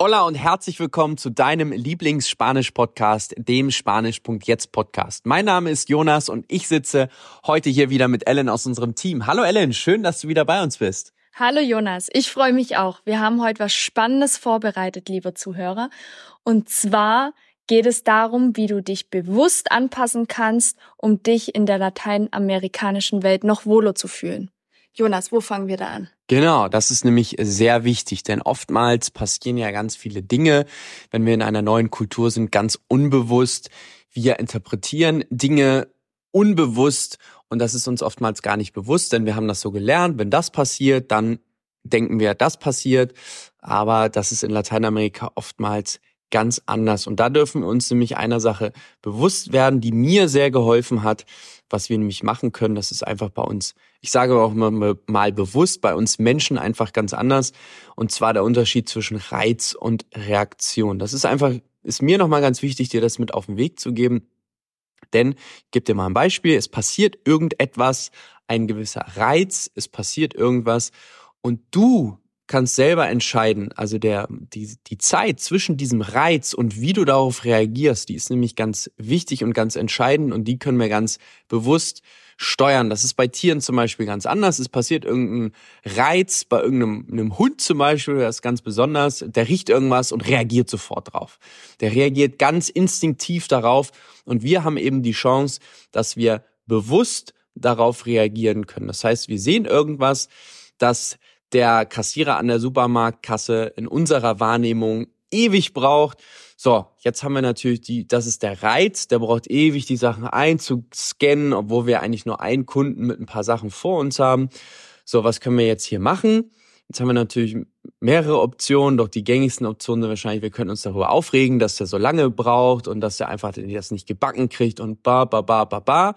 Hola und herzlich willkommen zu deinem Lieblings-Spanisch-Podcast, dem Spanisch.jetzt Podcast. Mein Name ist Jonas und ich sitze heute hier wieder mit Ellen aus unserem Team. Hallo Ellen, schön, dass du wieder bei uns bist. Hallo Jonas, ich freue mich auch. Wir haben heute was Spannendes vorbereitet, liebe Zuhörer. Und zwar geht es darum, wie du dich bewusst anpassen kannst, um dich in der lateinamerikanischen Welt noch wohler zu fühlen. Jonas, wo fangen wir da an? Genau, das ist nämlich sehr wichtig, denn oftmals passieren ja ganz viele Dinge, wenn wir in einer neuen Kultur sind, ganz unbewusst. Wir interpretieren Dinge unbewusst und das ist uns oftmals gar nicht bewusst, denn wir haben das so gelernt, wenn das passiert, dann denken wir, das passiert, aber das ist in Lateinamerika oftmals ganz anders. Und da dürfen wir uns nämlich einer Sache bewusst werden, die mir sehr geholfen hat, was wir nämlich machen können. Das ist einfach bei uns, ich sage auch mal, bewusst, bei uns Menschen einfach ganz anders. Und zwar der Unterschied zwischen Reiz und Reaktion. Das ist einfach, ist mir nochmal ganz wichtig, dir das mit auf den Weg zu geben. Denn, ich gebe dir mal ein Beispiel, es passiert irgendetwas, ein gewisser Reiz, es passiert irgendwas und du kannst selber entscheiden. Also der, die, die Zeit zwischen diesem Reiz und wie du darauf reagierst, die ist nämlich ganz wichtig und ganz entscheidend und die können wir ganz bewusst steuern. Das ist bei Tieren zum Beispiel ganz anders. Es passiert irgendein Reiz bei irgendeinem Hund zum Beispiel, das ist ganz besonders. Der riecht irgendwas und reagiert sofort drauf. Der reagiert ganz instinktiv darauf und wir haben eben die Chance, dass wir bewusst darauf reagieren können. Das heißt, wir sehen irgendwas, das der Kassierer an der Supermarktkasse in unserer Wahrnehmung ewig braucht. So, jetzt haben wir natürlich die, das ist der Reiz, der braucht ewig, die Sachen einzuscannen, obwohl wir eigentlich nur einen Kunden mit ein paar Sachen vor uns haben. So, was können wir jetzt hier machen? Jetzt haben wir natürlich mehrere Optionen, doch die gängigsten Optionen sind wahrscheinlich, wir können uns darüber aufregen, dass der so lange braucht und dass er einfach das nicht gebacken kriegt und ba, ba, ba, ba, ba.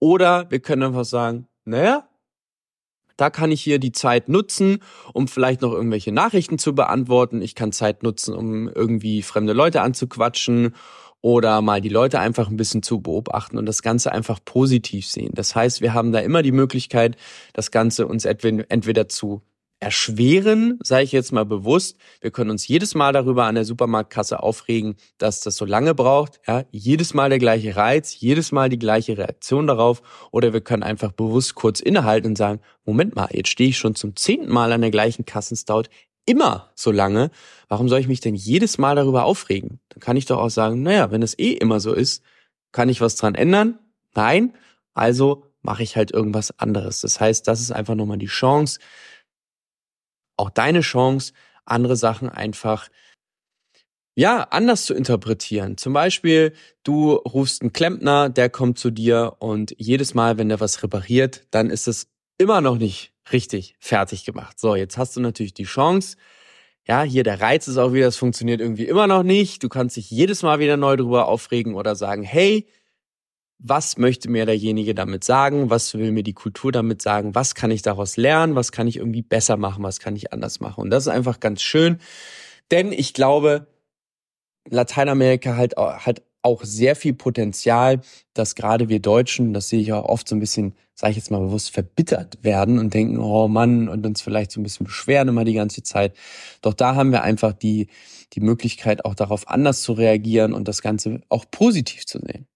Oder wir können einfach sagen, naja, da kann ich hier die Zeit nutzen, um vielleicht noch irgendwelche Nachrichten zu beantworten. Ich kann Zeit nutzen, um irgendwie fremde Leute anzuquatschen oder mal die Leute einfach ein bisschen zu beobachten und das Ganze einfach positiv sehen. Das heißt, wir haben da immer die Möglichkeit, das Ganze uns entweder zu erschweren, sage ich jetzt mal bewusst. Wir können uns jedes Mal darüber an der Supermarktkasse aufregen, dass das so lange braucht. Ja, jedes Mal der gleiche Reiz, jedes Mal die gleiche Reaktion darauf. Oder wir können einfach bewusst kurz innehalten und sagen, Moment mal, jetzt stehe ich schon zum zehnten Mal an der gleichen Kasse. Es dauert immer so lange. Warum soll ich mich denn jedes Mal darüber aufregen? Dann kann ich doch auch sagen, naja, wenn es eh immer so ist, kann ich was dran ändern? Nein. Also mache ich halt irgendwas anderes. Das heißt, das ist einfach nochmal die Chance, auch deine Chance, andere Sachen einfach ja, anders zu interpretieren. Zum Beispiel, du rufst einen Klempner, der kommt zu dir und jedes Mal, wenn der was repariert, dann ist es immer noch nicht richtig fertig gemacht. So, jetzt hast du natürlich die Chance, ja, hier der Reiz ist auch wieder, es funktioniert irgendwie immer noch nicht. Du kannst dich jedes Mal wieder neu drüber aufregen oder sagen, hey, was möchte mir derjenige damit sagen, was will mir die Kultur damit sagen, was kann ich daraus lernen, was kann ich irgendwie besser machen, was kann ich anders machen. Und das ist einfach ganz schön, denn ich glaube, Lateinamerika hat, hat auch sehr viel Potenzial, dass gerade wir Deutschen, das sehe ich auch oft so ein bisschen, sage ich jetzt mal bewusst, verbittert werden und denken, oh Mann, und uns vielleicht so ein bisschen beschweren immer die ganze Zeit. Doch da haben wir einfach die, die Möglichkeit, auch darauf anders zu reagieren und das Ganze auch positiv zu sehen.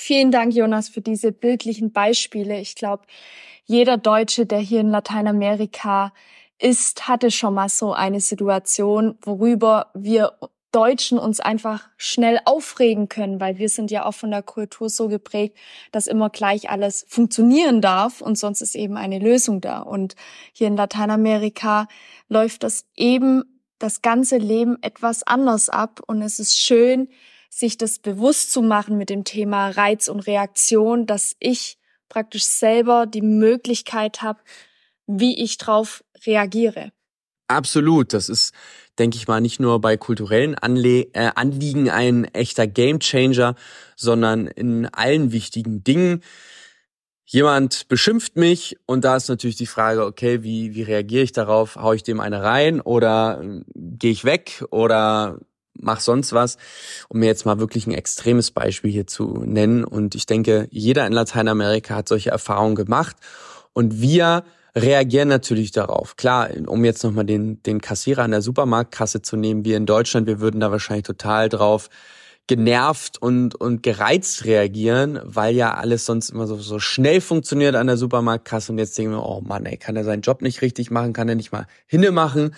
Vielen Dank, Jonas, für diese bildlichen Beispiele. Ich glaube, jeder Deutsche, der hier in Lateinamerika ist, hatte schon mal so eine Situation, worüber wir Deutschen uns einfach schnell aufregen können, weil wir sind ja auch von der Kultur so geprägt, dass immer gleich alles funktionieren darf und sonst ist eben eine Lösung da. Und hier in Lateinamerika läuft das eben das ganze Leben etwas anders ab und es ist schön, sich das bewusst zu machen mit dem Thema Reiz und Reaktion, dass ich praktisch selber die Möglichkeit habe, wie ich drauf reagiere. Absolut, das ist, denke ich mal, nicht nur bei kulturellen Anle äh, Anliegen ein echter Gamechanger, sondern in allen wichtigen Dingen. Jemand beschimpft mich und da ist natürlich die Frage, okay, wie, wie reagiere ich darauf? Hau ich dem eine rein oder äh, gehe ich weg oder mach sonst was, um mir jetzt mal wirklich ein extremes Beispiel hier zu nennen. Und ich denke, jeder in Lateinamerika hat solche Erfahrungen gemacht. Und wir reagieren natürlich darauf. Klar, um jetzt nochmal den, den Kassierer an der Supermarktkasse zu nehmen, wir in Deutschland, wir würden da wahrscheinlich total drauf genervt und, und gereizt reagieren, weil ja alles sonst immer so, so schnell funktioniert an der Supermarktkasse und jetzt denken wir, oh Mann, ey, kann er seinen Job nicht richtig machen, kann er nicht mal hinne machen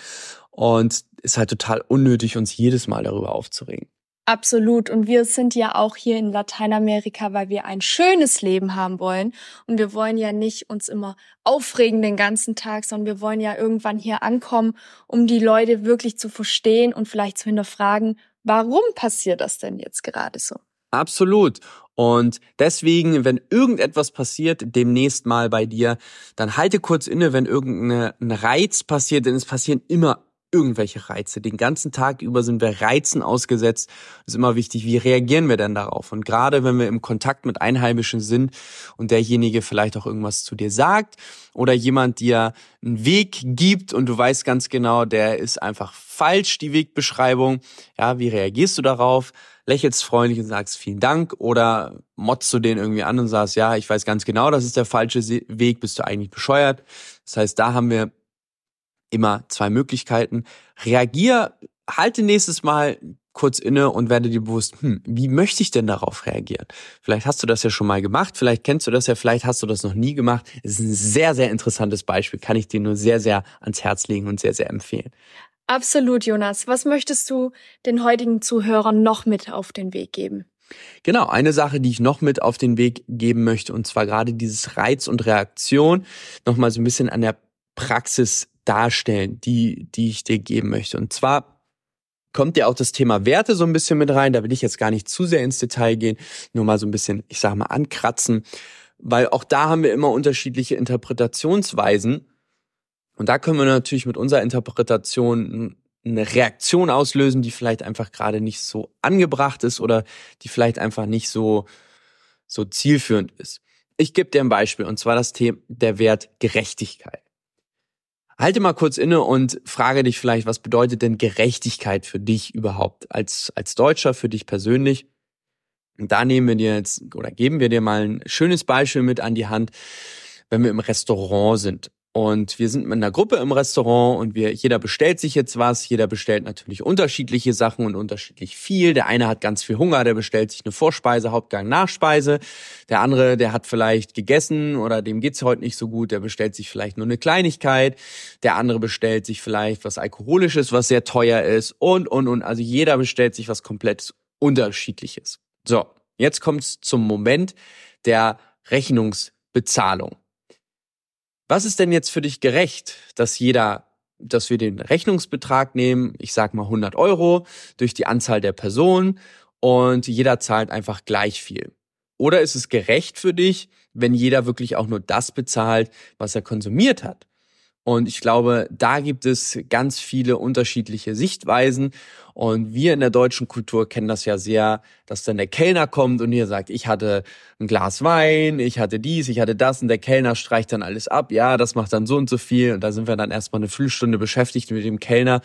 und ist halt total unnötig, uns jedes Mal darüber aufzuregen. Absolut. Und wir sind ja auch hier in Lateinamerika, weil wir ein schönes Leben haben wollen. Und wir wollen ja nicht uns immer aufregen den ganzen Tag, sondern wir wollen ja irgendwann hier ankommen, um die Leute wirklich zu verstehen und vielleicht zu hinterfragen, warum passiert das denn jetzt gerade so? Absolut. Und deswegen, wenn irgendetwas passiert, demnächst mal bei dir, dann halte kurz inne, wenn irgendein Reiz passiert, denn es passieren immer irgendwelche Reize. Den ganzen Tag über sind wir Reizen ausgesetzt. Es ist immer wichtig, wie reagieren wir denn darauf? Und gerade wenn wir im Kontakt mit Einheimischen sind und derjenige vielleicht auch irgendwas zu dir sagt oder jemand dir einen Weg gibt und du weißt ganz genau, der ist einfach falsch, die Wegbeschreibung. Ja, wie reagierst du darauf? Lächelst freundlich und sagst vielen Dank oder motzt du den irgendwie an und sagst, ja, ich weiß ganz genau, das ist der falsche Weg, bist du eigentlich bescheuert? Das heißt, da haben wir immer zwei Möglichkeiten. Reagier, halte nächstes Mal kurz inne und werde dir bewusst, hm, wie möchte ich denn darauf reagieren? Vielleicht hast du das ja schon mal gemacht, vielleicht kennst du das ja, vielleicht hast du das noch nie gemacht. Es ist ein sehr, sehr interessantes Beispiel, kann ich dir nur sehr, sehr ans Herz legen und sehr, sehr empfehlen. Absolut, Jonas. Was möchtest du den heutigen Zuhörern noch mit auf den Weg geben? Genau, eine Sache, die ich noch mit auf den Weg geben möchte, und zwar gerade dieses Reiz und Reaktion, nochmal so ein bisschen an der Praxis darstellen, die, die ich dir geben möchte. Und zwar kommt ja auch das Thema Werte so ein bisschen mit rein. Da will ich jetzt gar nicht zu sehr ins Detail gehen, nur mal so ein bisschen, ich sag mal, ankratzen, weil auch da haben wir immer unterschiedliche Interpretationsweisen. Und da können wir natürlich mit unserer Interpretation eine Reaktion auslösen, die vielleicht einfach gerade nicht so angebracht ist oder die vielleicht einfach nicht so, so zielführend ist. Ich gebe dir ein Beispiel, und zwar das Thema der Wert Gerechtigkeit. Halte mal kurz inne und frage dich vielleicht, was bedeutet denn Gerechtigkeit für dich überhaupt als, als Deutscher, für dich persönlich? Und da nehmen wir dir jetzt oder geben wir dir mal ein schönes Beispiel mit an die Hand, wenn wir im Restaurant sind. Und wir sind mit einer Gruppe im Restaurant und wir, jeder bestellt sich jetzt was. Jeder bestellt natürlich unterschiedliche Sachen und unterschiedlich viel. Der eine hat ganz viel Hunger, der bestellt sich eine Vorspeise, Hauptgang, Nachspeise. Der andere, der hat vielleicht gegessen oder dem geht's heute nicht so gut, der bestellt sich vielleicht nur eine Kleinigkeit. Der andere bestellt sich vielleicht was Alkoholisches, was sehr teuer ist und, und, und. Also jeder bestellt sich was komplett unterschiedliches. So, jetzt kommt's zum Moment der Rechnungsbezahlung. Was ist denn jetzt für dich gerecht, dass jeder, dass wir den Rechnungsbetrag nehmen, ich sag mal 100 Euro, durch die Anzahl der Personen und jeder zahlt einfach gleich viel? Oder ist es gerecht für dich, wenn jeder wirklich auch nur das bezahlt, was er konsumiert hat? Und ich glaube, da gibt es ganz viele unterschiedliche Sichtweisen. Und wir in der deutschen Kultur kennen das ja sehr, dass dann der Kellner kommt und ihr sagt, ich hatte ein Glas Wein, ich hatte dies, ich hatte das und der Kellner streicht dann alles ab. Ja, das macht dann so und so viel. Und da sind wir dann erstmal eine Viertelstunde beschäftigt mit dem Kellner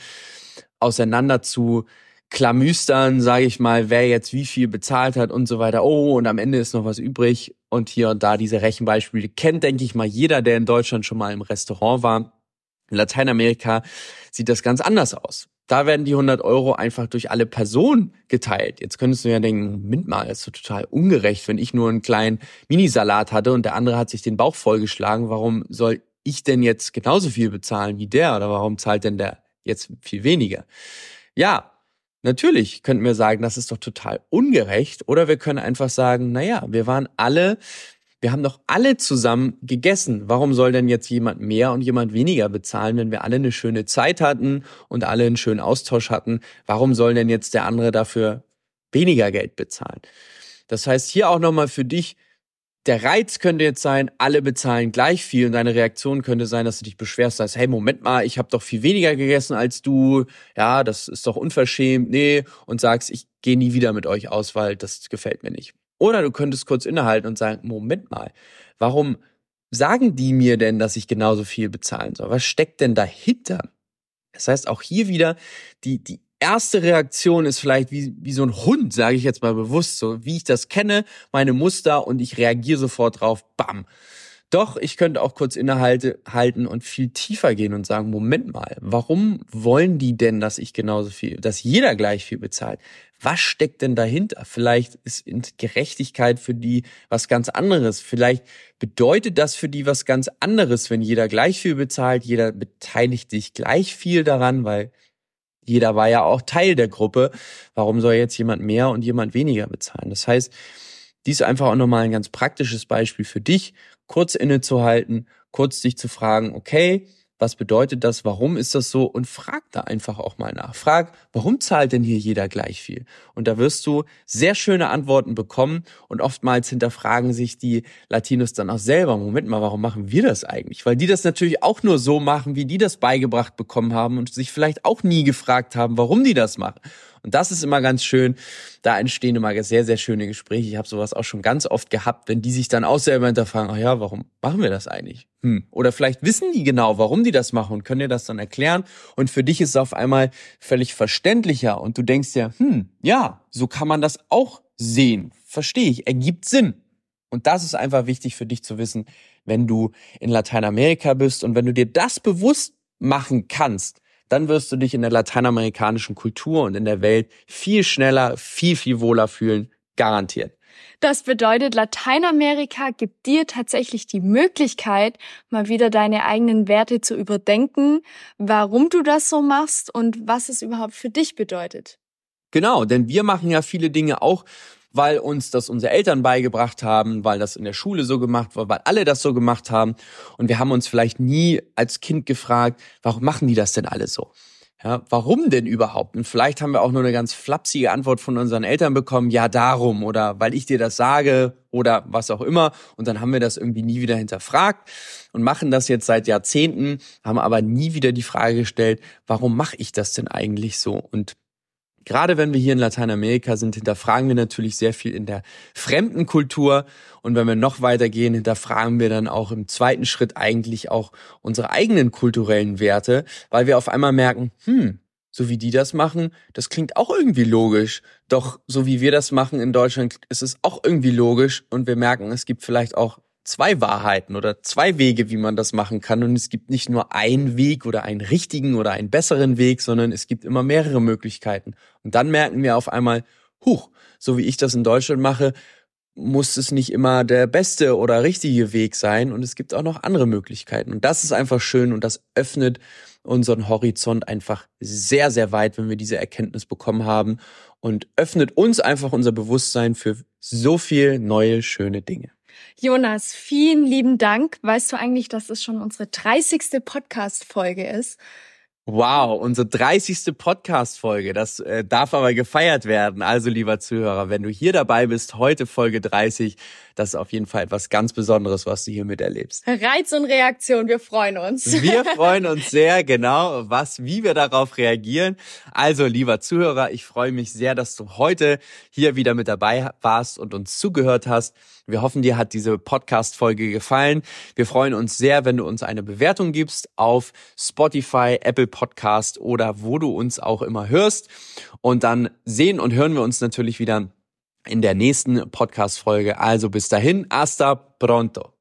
auseinander zu klamüstern, sage ich mal, wer jetzt wie viel bezahlt hat und so weiter. Oh, und am Ende ist noch was übrig. Und hier und da diese Rechenbeispiele kennt, denke ich mal, jeder, der in Deutschland schon mal im Restaurant war. In Lateinamerika sieht das ganz anders aus. Da werden die 100 Euro einfach durch alle Personen geteilt. Jetzt könntest du ja denken, Moment mal, ist so total ungerecht, wenn ich nur einen kleinen Minisalat hatte und der andere hat sich den Bauch vollgeschlagen. Warum soll ich denn jetzt genauso viel bezahlen wie der? Oder warum zahlt denn der jetzt viel weniger? Ja, Natürlich könnten wir sagen, das ist doch total ungerecht. Oder wir können einfach sagen, na ja, wir waren alle, wir haben doch alle zusammen gegessen. Warum soll denn jetzt jemand mehr und jemand weniger bezahlen, wenn wir alle eine schöne Zeit hatten und alle einen schönen Austausch hatten? Warum soll denn jetzt der andere dafür weniger Geld bezahlen? Das heißt, hier auch nochmal für dich, der Reiz könnte jetzt sein, alle bezahlen gleich viel und deine Reaktion könnte sein, dass du dich beschwerst, sagst, hey, Moment mal, ich habe doch viel weniger gegessen als du, ja, das ist doch unverschämt, nee, und sagst, ich gehe nie wieder mit euch aus, weil das gefällt mir nicht. Oder du könntest kurz innehalten und sagen, Moment mal, warum sagen die mir denn, dass ich genauso viel bezahlen soll? Was steckt denn dahinter? Das heißt, auch hier wieder die, die erste Reaktion ist vielleicht wie, wie so ein Hund, sage ich jetzt mal bewusst, so wie ich das kenne, meine Muster und ich reagiere sofort drauf, bam. Doch, ich könnte auch kurz innehalten und viel tiefer gehen und sagen, Moment mal, warum wollen die denn, dass ich genauso viel, dass jeder gleich viel bezahlt? Was steckt denn dahinter? Vielleicht ist Gerechtigkeit für die was ganz anderes. Vielleicht bedeutet das für die was ganz anderes, wenn jeder gleich viel bezahlt, jeder beteiligt sich gleich viel daran, weil jeder war ja auch Teil der Gruppe. Warum soll jetzt jemand mehr und jemand weniger bezahlen? Das heißt, dies einfach auch nochmal ein ganz praktisches Beispiel für dich, kurz innezuhalten, kurz dich zu fragen, okay, was bedeutet das, warum ist das so und frag da einfach auch mal nach. Frag, warum zahlt denn hier jeder gleich viel? Und da wirst du sehr schöne Antworten bekommen und oftmals hinterfragen sich die Latinos dann auch selber, Moment mal, warum machen wir das eigentlich? Weil die das natürlich auch nur so machen, wie die das beigebracht bekommen haben und sich vielleicht auch nie gefragt haben, warum die das machen. Und das ist immer ganz schön. Da entstehen immer sehr, sehr schöne Gespräche. Ich habe sowas auch schon ganz oft gehabt, wenn die sich dann auch selber hinterfragen, ach ja, warum machen wir das eigentlich? Hm. Oder vielleicht wissen die genau, warum die das machen und können dir das dann erklären. Und für dich ist es auf einmal völlig verständlicher. Und du denkst dir, hm, ja, so kann man das auch sehen. Verstehe ich, ergibt Sinn. Und das ist einfach wichtig für dich zu wissen, wenn du in Lateinamerika bist und wenn du dir das bewusst machen kannst, dann wirst du dich in der lateinamerikanischen Kultur und in der Welt viel schneller, viel, viel wohler fühlen, garantiert. Das bedeutet, Lateinamerika gibt dir tatsächlich die Möglichkeit, mal wieder deine eigenen Werte zu überdenken, warum du das so machst und was es überhaupt für dich bedeutet. Genau, denn wir machen ja viele Dinge auch weil uns das unsere Eltern beigebracht haben, weil das in der Schule so gemacht wurde, weil alle das so gemacht haben. Und wir haben uns vielleicht nie als Kind gefragt, warum machen die das denn alle so? Ja, warum denn überhaupt? Und vielleicht haben wir auch nur eine ganz flapsige Antwort von unseren Eltern bekommen, ja darum oder weil ich dir das sage oder was auch immer. Und dann haben wir das irgendwie nie wieder hinterfragt und machen das jetzt seit Jahrzehnten, haben aber nie wieder die Frage gestellt, warum mache ich das denn eigentlich so? Und Gerade wenn wir hier in Lateinamerika sind, hinterfragen wir natürlich sehr viel in der fremden Kultur. Und wenn wir noch weitergehen, hinterfragen wir dann auch im zweiten Schritt eigentlich auch unsere eigenen kulturellen Werte, weil wir auf einmal merken, hm, so wie die das machen, das klingt auch irgendwie logisch. Doch so wie wir das machen in Deutschland, ist es auch irgendwie logisch. Und wir merken, es gibt vielleicht auch zwei Wahrheiten oder zwei Wege, wie man das machen kann. Und es gibt nicht nur einen Weg oder einen richtigen oder einen besseren Weg, sondern es gibt immer mehrere Möglichkeiten. Und dann merken wir auf einmal, huch, so wie ich das in Deutschland mache, muss es nicht immer der beste oder richtige Weg sein. Und es gibt auch noch andere Möglichkeiten. Und das ist einfach schön und das öffnet unseren Horizont einfach sehr, sehr weit, wenn wir diese Erkenntnis bekommen haben und öffnet uns einfach unser Bewusstsein für so viel neue, schöne Dinge. Jonas, vielen lieben Dank. Weißt du eigentlich, dass es schon unsere 30. Podcast-Folge ist? Wow, unsere 30. Podcast-Folge. Das äh, darf aber gefeiert werden. Also, lieber Zuhörer, wenn du hier dabei bist, heute Folge 30, das ist auf jeden Fall etwas ganz Besonderes, was du hier miterlebst. Reiz und Reaktion, wir freuen uns. Wir freuen uns sehr, genau, was, wie wir darauf reagieren. Also, lieber Zuhörer, ich freue mich sehr, dass du heute hier wieder mit dabei warst und uns zugehört hast. Wir hoffen, dir hat diese Podcast-Folge gefallen. Wir freuen uns sehr, wenn du uns eine Bewertung gibst auf Spotify, Apple Podcast oder wo du uns auch immer hörst. Und dann sehen und hören wir uns natürlich wieder in der nächsten Podcast-Folge. Also bis dahin, hasta pronto.